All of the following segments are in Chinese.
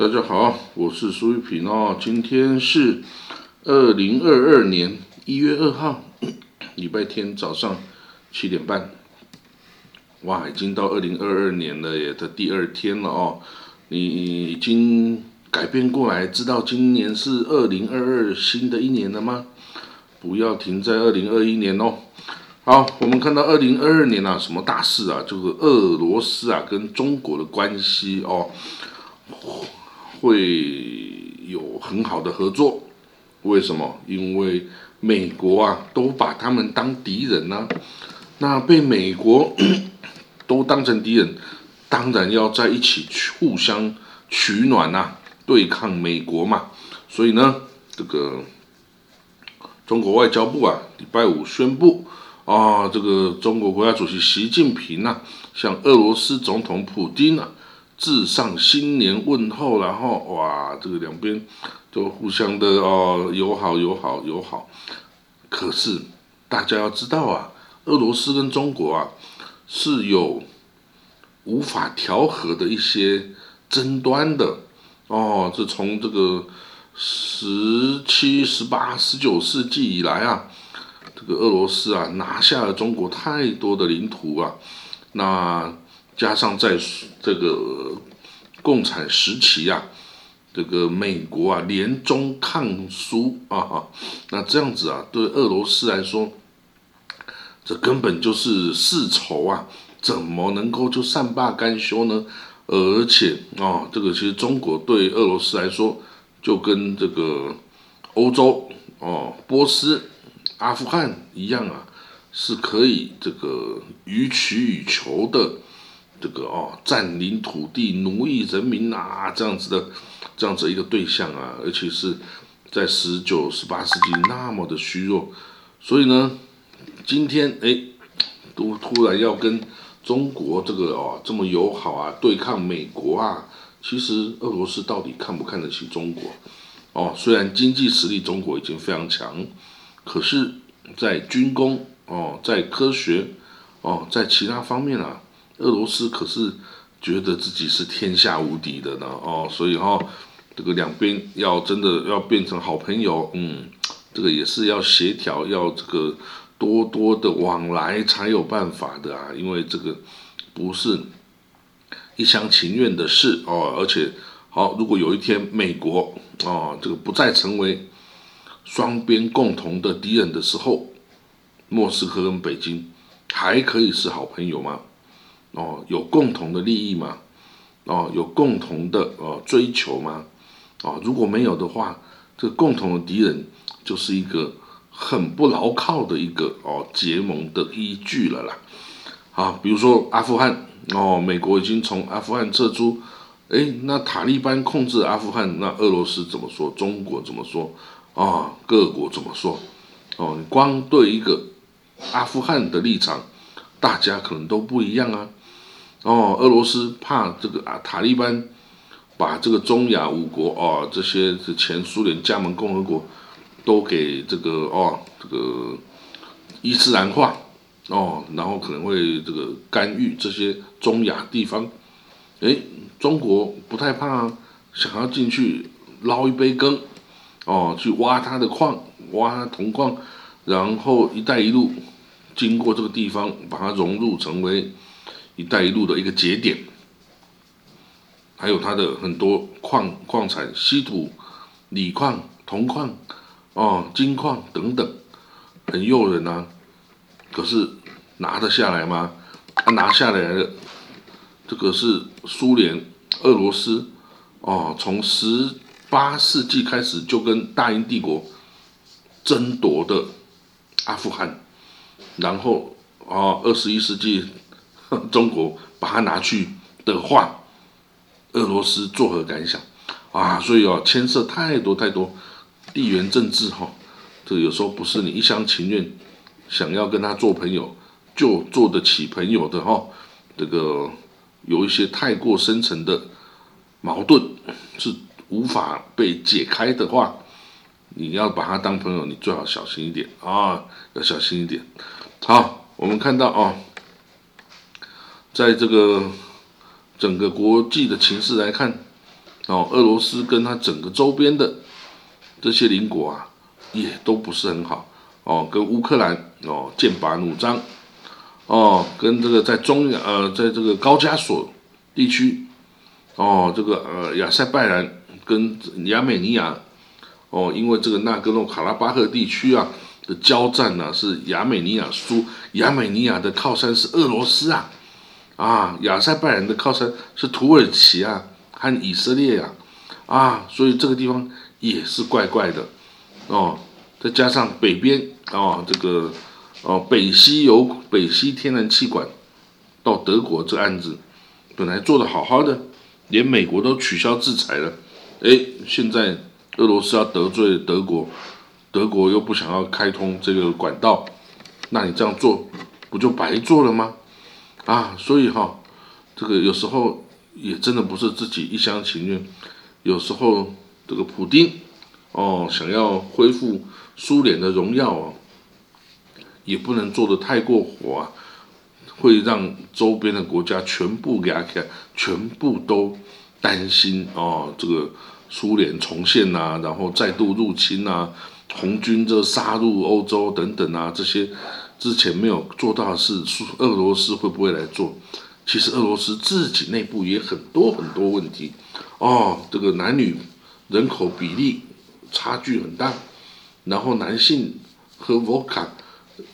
大家好，我是苏玉平哦。今天是二零二二年一月二号，礼拜天早上七点半。哇，已经到二零二二年了耶的第二天了哦。你已经改变过来，知道今年是二零二二新的一年了吗？不要停在二零二一年哦。好，我们看到二零二二年啊，什么大事啊？就是俄罗斯啊跟中国的关系哦。会有很好的合作，为什么？因为美国啊都把他们当敌人呐，那被美国 都当成敌人，当然要在一起互相取暖呐，对抗美国嘛。所以呢，这个中国外交部啊，礼拜五宣布啊，这个中国国家主席习近平呐，向俄罗斯总统普京啊。致上新年问候，然后哇，这个两边都互相的哦友好友好友好。可是大家要知道啊，俄罗斯跟中国啊是有无法调和的一些争端的哦。这从这个十七、十八、十九世纪以来啊，这个俄罗斯啊拿下了中国太多的领土啊，那。加上在这个共产时期啊，这个美国啊联中抗苏啊，那这样子啊，对俄罗斯来说，这根本就是世仇啊，怎么能够就善罢甘休呢？而且啊，这个其实中国对俄罗斯来说，就跟这个欧洲哦，波斯、阿富汗一样啊，是可以这个予取予求的。这个哦，占领土地、奴役人民啊，这样子的，这样子一个对象啊，而且是在十九、十八世纪那么的虚弱，所以呢，今天哎，都突然要跟中国这个哦这么友好啊，对抗美国啊，其实俄罗斯到底看不看得起中国？哦，虽然经济实力中国已经非常强，可是，在军工哦，在科学哦，在其他方面啊。俄罗斯可是觉得自己是天下无敌的呢，哦，所以哈，这个两边要真的要变成好朋友，嗯，这个也是要协调，要这个多多的往来才有办法的啊，因为这个不是一厢情愿的事哦，而且好，如果有一天美国哦，这个不再成为双边共同的敌人的时候，莫斯科跟北京还可以是好朋友吗？哦，有共同的利益吗？哦，有共同的呃追求吗？哦，如果没有的话，这共同的敌人就是一个很不牢靠的一个哦结盟的依据了啦。啊，比如说阿富汗哦，美国已经从阿富汗撤出，哎，那塔利班控制阿富汗，那俄罗斯怎么说？中国怎么说？啊，各国怎么说？哦，你光对一个阿富汗的立场，大家可能都不一样啊。哦，俄罗斯怕这个啊，塔利班把这个中亚五国哦，这些是前苏联加盟共和国都给这个哦，这个伊斯兰化哦，然后可能会这个干预这些中亚地方。哎，中国不太怕，想要进去捞一杯羹哦，去挖它的矿，挖它铜矿，然后“一带一路”经过这个地方，把它融入成为。一带一路的一个节点，还有它的很多矿矿产、稀土、锂矿、铜矿、哦金矿等等，很诱人啊。可是拿得下来吗？他拿下来了，这个是苏联、俄罗斯哦，从十八世纪开始就跟大英帝国争夺的阿富汗，然后哦，二十一世纪。中国把它拿去的话，俄罗斯作何感想啊？所以哦，牵涉太多太多地缘政治哈，这有时候不是你一厢情愿想要跟他做朋友就做得起朋友的哈。这个有一些太过深层的矛盾是无法被解开的话，你要把他当朋友，你最好小心一点啊，要小心一点。好，我们看到啊。在这个整个国际的情势来看，哦，俄罗斯跟它整个周边的这些邻国啊，也都不是很好哦，跟乌克兰哦剑拔弩张哦，跟这个在中亚呃，在这个高加索地区哦，这个呃亚塞拜然跟亚美尼亚哦，因为这个纳戈诺卡拉巴赫地区啊的交战呢，是亚美尼亚输，亚美尼亚的靠山是俄罗斯啊，啊，亚塞拜然的靠山是土耳其啊。和以色列呀，啊，所以这个地方也是怪怪的，哦，再加上北边哦，这个哦北溪有北溪天然气管到德国这案子，本来做的好好的，连美国都取消制裁了，哎，现在俄罗斯要得罪德国，德国又不想要开通这个管道，那你这样做不就白做了吗？啊，所以哈，这个有时候。也真的不是自己一厢情愿，有时候这个普丁哦，想要恢复苏联的荣耀哦，也不能做的太过火啊，会让周边的国家全部给他看，全部都担心哦，这个苏联重现呐，然后再度入侵呐，红军这杀入欧洲等等啊，这些之前没有做到的事，俄罗斯会不会来做？其实俄罗斯自己内部也很多很多问题，哦，这个男女人口比例差距很大，然后男性和沃卡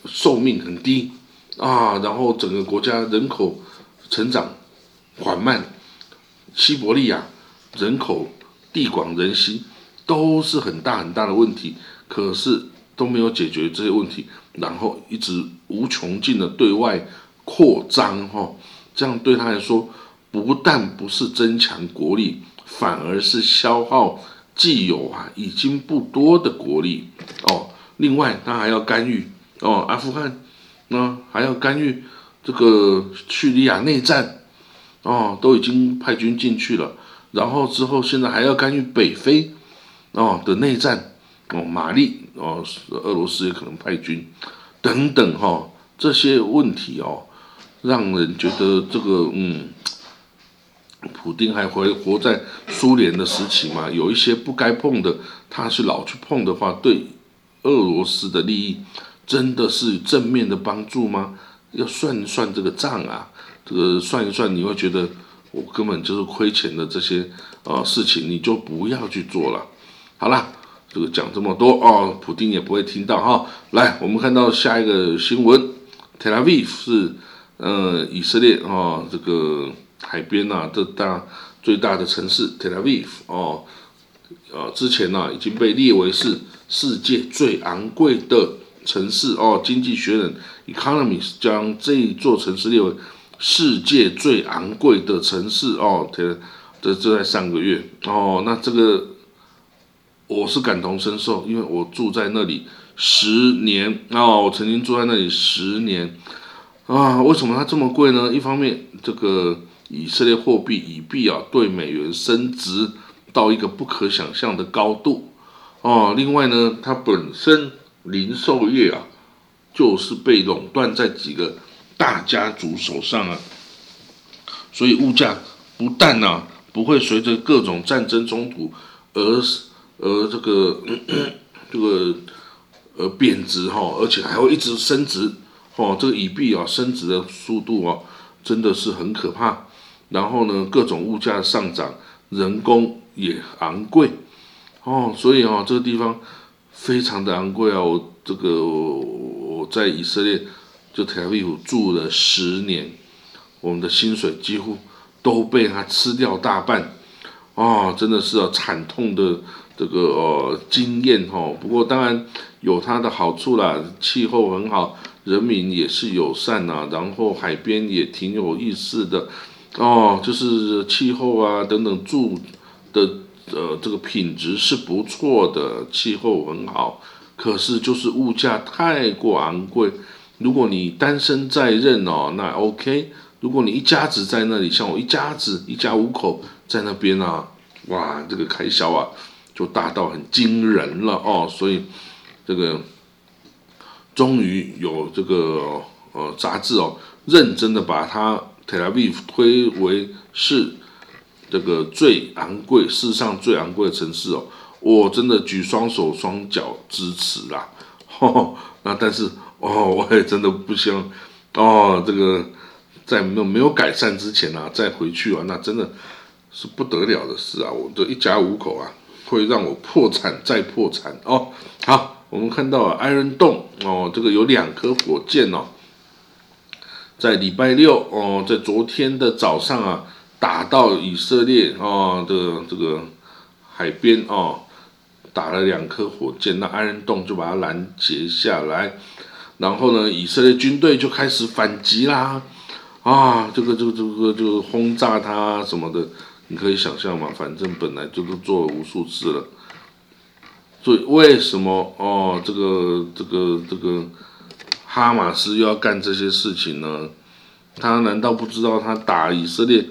寿命很低啊，然后整个国家人口成长缓慢，西伯利亚人口地广人稀，都是很大很大的问题，可是都没有解决这些问题，然后一直无穷尽的对外扩张，哈。这样对他来说，不但不是增强国力，反而是消耗既有啊已经不多的国力哦。另外，他还要干预哦阿富汗，那还要干预这个叙利亚内战哦，都已经派军进去了。然后之后现在还要干预北非哦的内战哦，马利哦，俄罗斯也可能派军等等哈，这些问题哦。让人觉得这个嗯，普丁还活活在苏联的时期嘛？有一些不该碰的，他是老去碰的话，对俄罗斯的利益真的是正面的帮助吗？要算一算这个账啊，这个算一算，你会觉得我根本就是亏钱的这些呃事情，你就不要去做了。好了，这个讲这么多哦，普丁也不会听到哈。来，我们看到下一个新闻，Tel Aviv 是。呃，以色列哦，这个海边呐，这大最大的城市 Tel Aviv 哦，呃，之前呢已经被列为是世界最昂贵的城市哦，《经济学人》Economist 将这一座城市列为世界最昂贵的城市哦，这这这在上个月哦，那这个我是感同身受，因为我住在那里十年哦，我曾经住在那里十年。啊，为什么它这么贵呢？一方面，这个以色列货币以币啊对美元升值到一个不可想象的高度哦。另外呢，它本身零售业啊就是被垄断在几个大家族手上啊，所以物价不但呢不会随着各种战争冲突而而这个 这个呃贬值哈，而且还会一直升值。哦，这个以币啊升值的速度哦，真的是很可怕。然后呢，各种物价上涨，人工也昂贵。哦，所以哦，这个地方非常的昂贵啊。我这个我在以色列就特拉维夫住了十年，我们的薪水几乎都被他吃掉大半。哦，真的是啊，惨痛的这个呃经验哈。不过当然有它的好处啦，气候很好。人民也是友善呐，然后海边也挺有意思的，哦，就是气候啊等等住的呃这个品质是不错的，气候很好，可是就是物价太过昂贵。如果你单身在任哦，那 OK；如果你一家子在那里，像我一家子一家五口在那边啊，哇，这个开销啊就大到很惊人了哦，所以这个。终于有这个呃杂志哦，认真的把它 Tel Aviv 推为是这个最昂贵世上最昂贵的城市哦，我真的举双手双脚支持啦。那但是哦，我也真的不希望哦，这个在没有没有改善之前啊，再回去啊，那真的是不得了的事啊！我的一家五口啊，会让我破产再破产哦。好，我们看到啊，艾伦洞哦，这个有两颗火箭哦，在礼拜六哦，在昨天的早上啊，打到以色列哦的这个海边哦。打了两颗火箭，那安人洞就把它拦截下来，然后呢，以色列军队就开始反击啦，啊，这个这个这个就轰炸它什么的，你可以想象嘛，反正本来就都做了无数次了，所以为什么哦，这个这个这个哈马斯又要干这些事情呢？他难道不知道他打以色列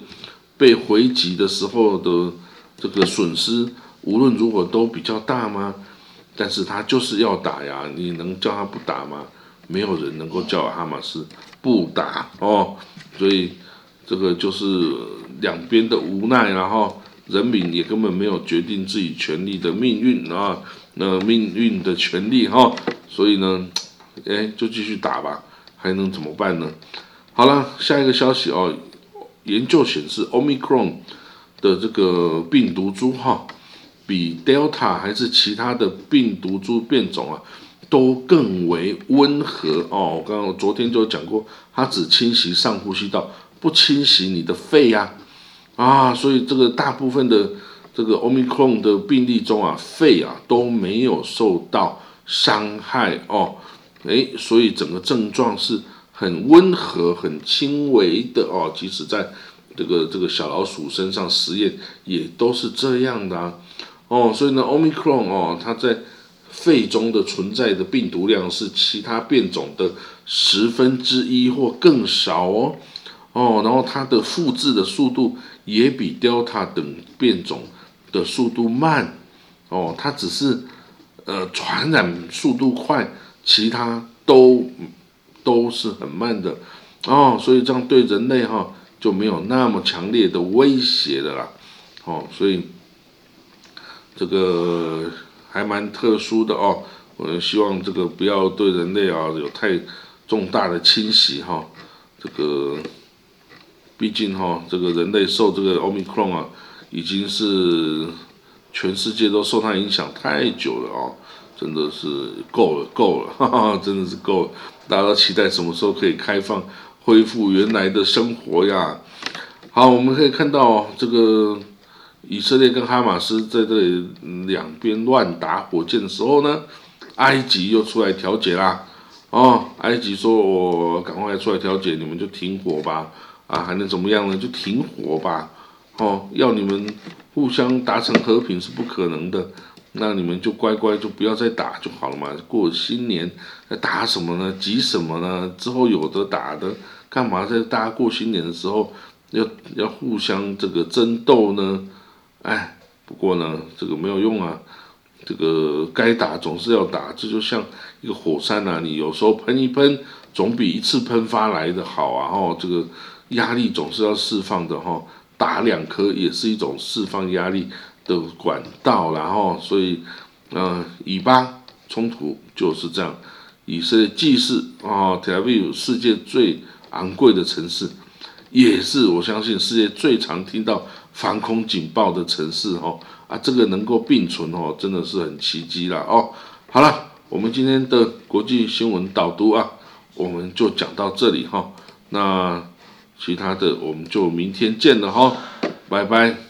被回击的时候的这个损失？无论如何都比较大吗？但是他就是要打呀，你能叫他不打吗？没有人能够叫哈马斯不打哦，所以这个就是两边的无奈，然后人民也根本没有决定自己权利的命运啊，那命运的权利哈，所以呢，哎，就继续打吧，还能怎么办呢？好了，下一个消息哦，研究显示，omicron 的这个病毒株哈。比 Delta 还是其他的病毒株变种啊，都更为温和哦。我刚刚昨天就讲过，它只侵袭上呼吸道，不侵袭你的肺呀，啊，所以这个大部分的这个 Omicron 的病例中啊，肺啊都没有受到伤害哦。诶，所以整个症状是很温和、很轻微的哦。即使在这个这个小老鼠身上实验，也都是这样的。哦，所以呢，omicron 哦，它在肺中的存在的病毒量是其他变种的十分之一或更少哦，哦，然后它的复制的速度也比 delta 等变种的速度慢，哦，它只是呃传染速度快，其他都都是很慢的，哦，所以这样对人类哈就没有那么强烈的威胁的啦，哦，所以。这个还蛮特殊的哦，我希望这个不要对人类啊有太重大的侵袭哈。这个毕竟哈，这个人类受这个奥密克戎啊，已经是全世界都受它影响太久了哦，真的是够了够了，哈哈，真的是够了。大家都期待什么时候可以开放，恢复原来的生活呀？好，我们可以看到这个。以色列跟哈马斯在这里两边乱打火箭的时候呢，埃及又出来调解啦。哦，埃及说：“我赶快出来调解，你们就停火吧。啊，还能怎么样呢？就停火吧。哦，要你们互相达成和平是不可能的，那你们就乖乖就不要再打就好了嘛。过新年要打什么呢？急什么呢？之后有的打的，干嘛在大家过新年的时候要要互相这个争斗呢？”哎，不过呢，这个没有用啊，这个该打总是要打，这就像一个火山呐，你有时候喷一喷，总比一次喷发来的好啊，哦，这个压力总是要释放的哈，打两颗也是一种释放压力的管道，然后所以，嗯，以巴冲突就是这样，以色列既是啊，Tel Aviv 世界最昂贵的城市，也是我相信世界最常听到。防空警报的城市哦，啊，这个能够并存哦，真的是很奇迹了哦。好了，我们今天的国际新闻导读啊，我们就讲到这里哈。那其他的我们就明天见了哈，拜拜。